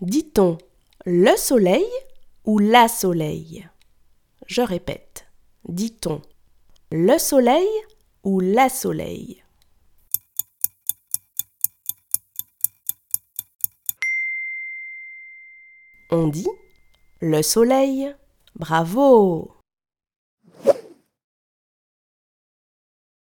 Dit-on le soleil ou la soleil Je répète. Dit-on le soleil ou la soleil On dit le soleil. Bravo